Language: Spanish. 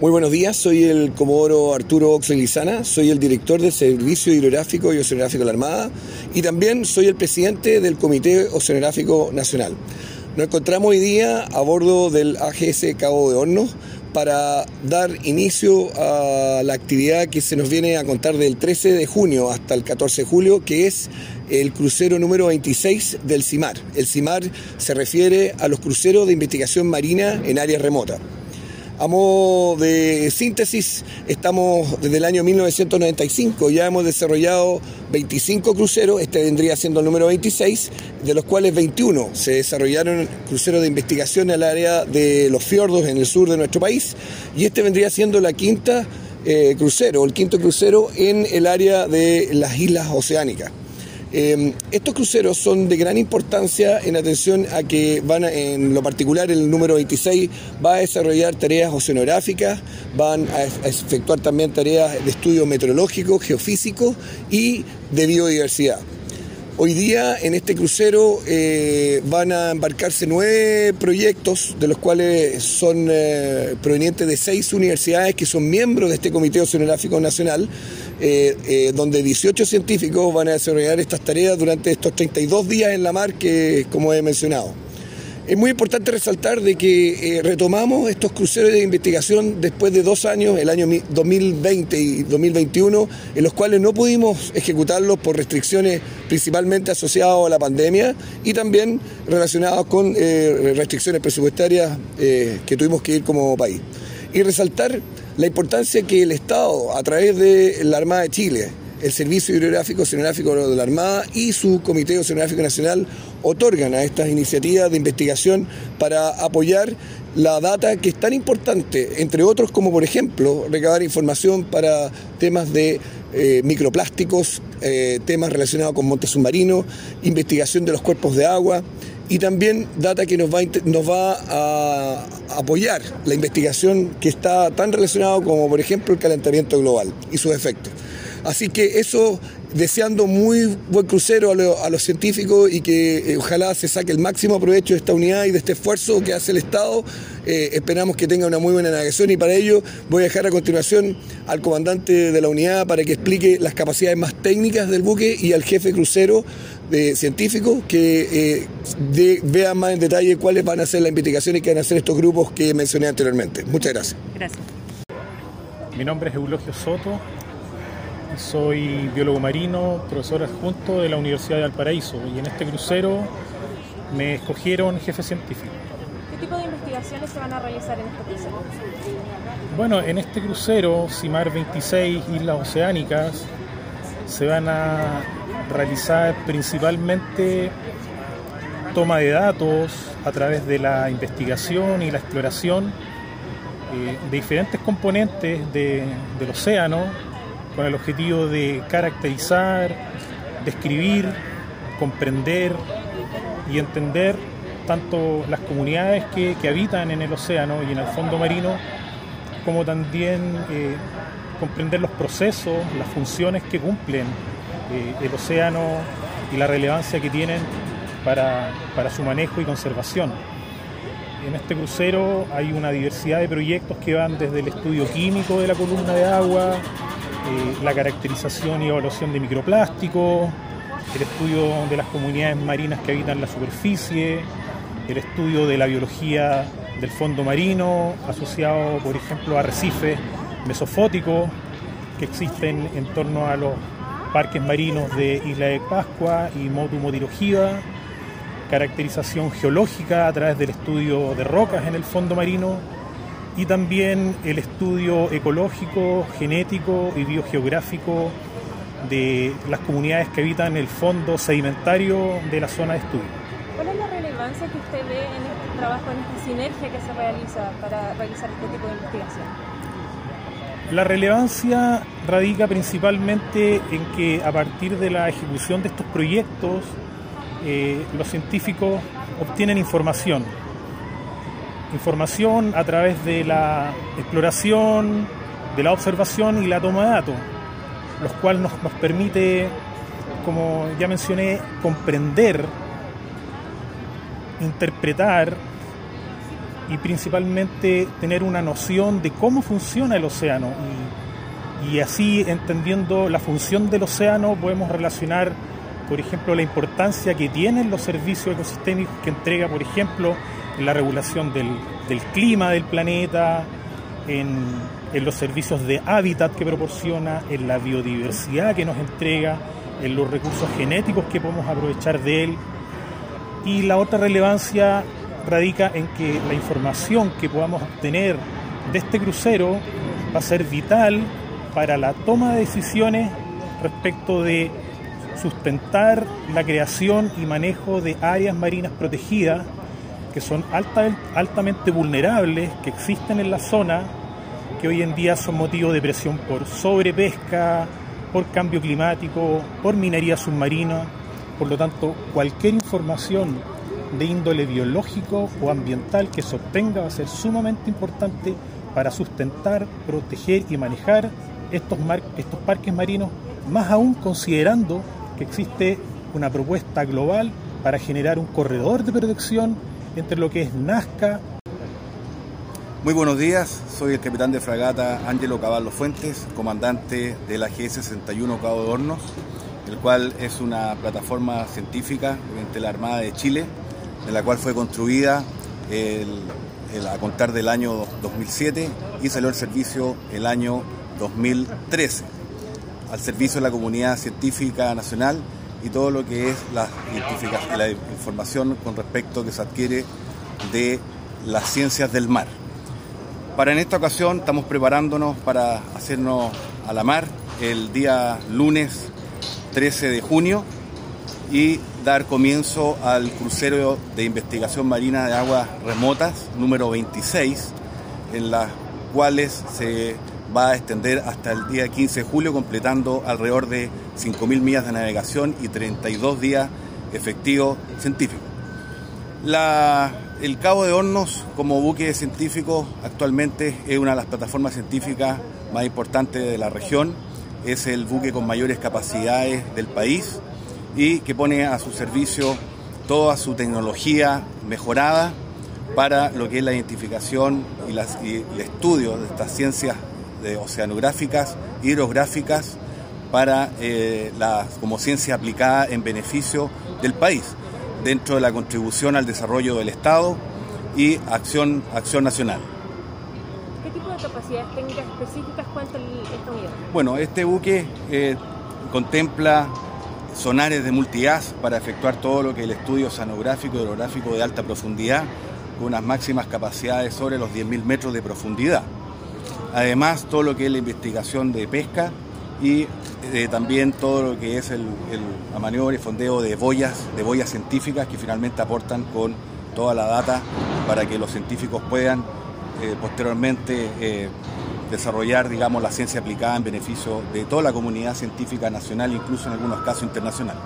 Muy buenos días, soy el comodoro Arturo Oxelizana, soy el director del Servicio Hidrográfico y Oceanográfico de la Armada y también soy el presidente del Comité Oceanográfico Nacional. Nos encontramos hoy día a bordo del AGS Cabo de Hornos para dar inicio a la actividad que se nos viene a contar del 13 de junio hasta el 14 de julio, que es el crucero número 26 del CIMAR. El CIMAR se refiere a los cruceros de investigación marina en áreas remotas. A modo de síntesis, estamos desde el año 1995, ya hemos desarrollado 25 cruceros, este vendría siendo el número 26, de los cuales 21 se desarrollaron cruceros de investigación el área de los fiordos en el sur de nuestro país, y este vendría siendo la quinta eh, crucero, el quinto crucero en el área de las islas oceánicas. Em, estos cruceros son de gran importancia en atención a que van, en lo particular, el número 26 va a desarrollar tareas oceanográficas, van a efectuar también tareas de estudio meteorológico, geofísico y de biodiversidad. Hoy día en este crucero eh, van a embarcarse nueve proyectos, de los cuales son eh, provenientes de seis universidades que son miembros de este Comité Oceanográfico Nacional, eh, donde 18 científicos van a desarrollar estas tareas durante estos 32 días en la mar que, como he mencionado. Es muy importante resaltar de que eh, retomamos estos cruceros de investigación después de dos años, el año 2020 y 2021, en los cuales no pudimos ejecutarlos por restricciones principalmente asociadas a la pandemia y también relacionadas con eh, restricciones presupuestarias eh, que tuvimos que ir como país. Y resaltar la importancia que el Estado, a través de la Armada de Chile, el Servicio Hidrográfico Oceanográfico de la Armada y su Comité Oceanográfico Nacional otorgan a estas iniciativas de investigación para apoyar la data que es tan importante, entre otros como por ejemplo recabar información para temas de eh, microplásticos, eh, temas relacionados con montes submarinos, investigación de los cuerpos de agua y también data que nos va, nos va a apoyar la investigación que está tan relacionada como por ejemplo el calentamiento global y sus efectos. Así que eso, deseando muy buen crucero a, los científicos y que eh, ojalá se saque el máximo provecho de esta unidad y de este esfuerzo que hace el Estado, eh, esperamos que tenga una muy buena navegación y para ello voy a dejar a continuación al comandante de la unidad para que explique las capacidades más técnicas del buque y al jefe crucero de científicos que eh, vean más en detalle cuáles van a ser las investigaciones que van a hacer estos grupos que mencioné anteriormente. Muchas gracias. Gracias. Mi nombre es Eulogio Soto, soy biólogo marino, profesor adjunto de la Universidad de Valparaíso y en este crucero me escogieron jefe científico. ¿Qué tipo de investigaciones se van a realizar en este crucero? Bueno, en este crucero, CIMAR 26 Islas Oceánicas, se van a realizar principalmente toma de datos a través de la investigación y la exploración eh, de diferentes componentes del océano con el objetivo de caracterizar, describir, comprender y entender tanto las comunidades que, habitan en el océano y en el fondo marino, como también eh, comprender los procesos, las funciones que cumplen eh, el océano y la relevancia que tienen para, para su manejo y conservación. En este crucero hay una diversidad de proyectos que van desde el estudio químico de la columna de agua, la caracterización y evaluación de microplásticos, el estudio de las comunidades marinas que habitan la superficie, el estudio de la biología del fondo marino, asociado, por ejemplo, a arrecifes mesofóticos que existen en torno a los parques marinos de Isla de Pascua y Motu Motirojida, caracterización geológica a través del estudio de rocas en el fondo marino, y también el estudio ecológico, genético y biogeográfico de las comunidades que habitan el fondo sedimentario de la zona de estudio. ¿Cuál es la relevancia que usted ve en este trabajo, en esta sinergia que se realiza para realizar este tipo de investigación? La relevancia radica principalmente en que a partir de la ejecución de estos proyectos, eh, los científicos obtienen información información a través de la exploración, de la observación y la toma de datos, los cuales nos, nos permite, como ya mencioné, comprender, interpretar y principalmente tener una noción de cómo funciona el océano. Y, y así entendiendo la función del océano podemos relacionar por ejemplo la importancia que tienen los servicios ecosistémicos que entrega por ejemplo en la regulación del, del clima del planeta en, en los servicios de hábitat que proporciona en la biodiversidad que nos entrega en los recursos genéticos que podemos aprovechar de él. Y la otra relevancia radica en que la información que podamos obtener de este crucero va a ser vital para la toma de decisiones respecto de sustentar la creación y manejo de áreas marinas protegidas que son alta, altamente vulnerables, que existen en la zona, que hoy en día son motivo de presión por sobrepesca, por cambio climático, por minería submarina. Por lo tanto, cualquier información de índole biológico o ambiental que se obtenga va a ser sumamente importante para sustentar, proteger y manejar estos, mar estos parques marinos, más aún considerando que existe una propuesta global para generar un corredor de protección entre lo que es Nazca. Muy buenos días, soy el capitán de fragata Ángelo Caballo Fuentes, comandante de la GS-61 Cabo de Hornos, el cual es una plataforma científica de la Armada de Chile en la cual fue construida a contar del año 2007 y salió al servicio el año 2013, al servicio de la comunidad científica nacional y todo lo que es la, la información con respecto que se adquiere de las ciencias del mar. Para en esta ocasión estamos preparándonos para hacernos a la mar el día lunes 13 de junio y dar comienzo al crucero de investigación marina de aguas remotas número 26, en las cuales se va a extender hasta el día 15 de julio, completando alrededor de 5.000 millas de navegación y 32 días efectivos científicos. el Cabo de Hornos, como buque científico, actualmente es una de las plataformas científicas más importantes de la región. Es el buque con mayores capacidades del país y que pone a su servicio toda su tecnología mejorada para lo que es la identificación y, el estudio de estas ciencias oceanográficas, hidrográficas, para eh, la, como ciencia aplicada en beneficio del país, dentro de la contribución al desarrollo del Estado y acción, acción nacional. ¿Qué tipo de capacidades técnicas específicas cuenta esta unidad? Bueno, este buque eh, contempla sonares de multias para efectuar todo lo que es el estudio oceanográfico y hidrográfico de alta profundidad, con unas máximas capacidades sobre los 10.000 metros de profundidad. Además, todo lo que es la investigación de pesca y eh, también todo lo que es el, el maniobra y fondeo de boyas, de boyas científicas que finalmente aportan con toda la data para que los científicos puedan eh, posteriormente eh, desarrollar, digamos, la ciencia aplicada en beneficio de toda la comunidad científica nacional, incluso en algunos casos internacional.